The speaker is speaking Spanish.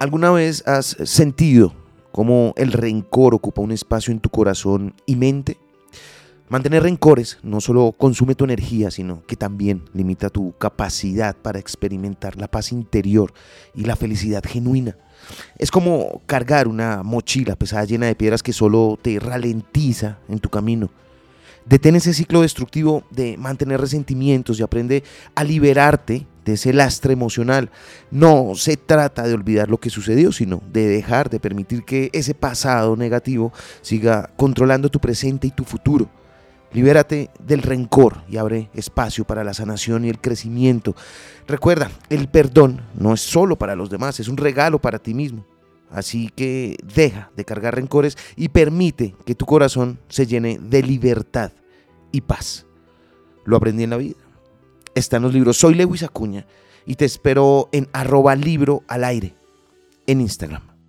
¿Alguna vez has sentido cómo el rencor ocupa un espacio en tu corazón y mente? Mantener rencores no solo consume tu energía, sino que también limita tu capacidad para experimentar la paz interior y la felicidad genuina. Es como cargar una mochila pesada llena de piedras que solo te ralentiza en tu camino. Detén ese ciclo destructivo de mantener resentimientos y aprende a liberarte de ese lastre emocional. No se trata de olvidar lo que sucedió, sino de dejar de permitir que ese pasado negativo siga controlando tu presente y tu futuro. Libérate del rencor y abre espacio para la sanación y el crecimiento. Recuerda, el perdón no es solo para los demás, es un regalo para ti mismo. Así que deja de cargar rencores y permite que tu corazón se llene de libertad y paz. Lo aprendí en la vida está en los libros. Soy Lewis Acuña y te espero en arroba libro al aire en Instagram.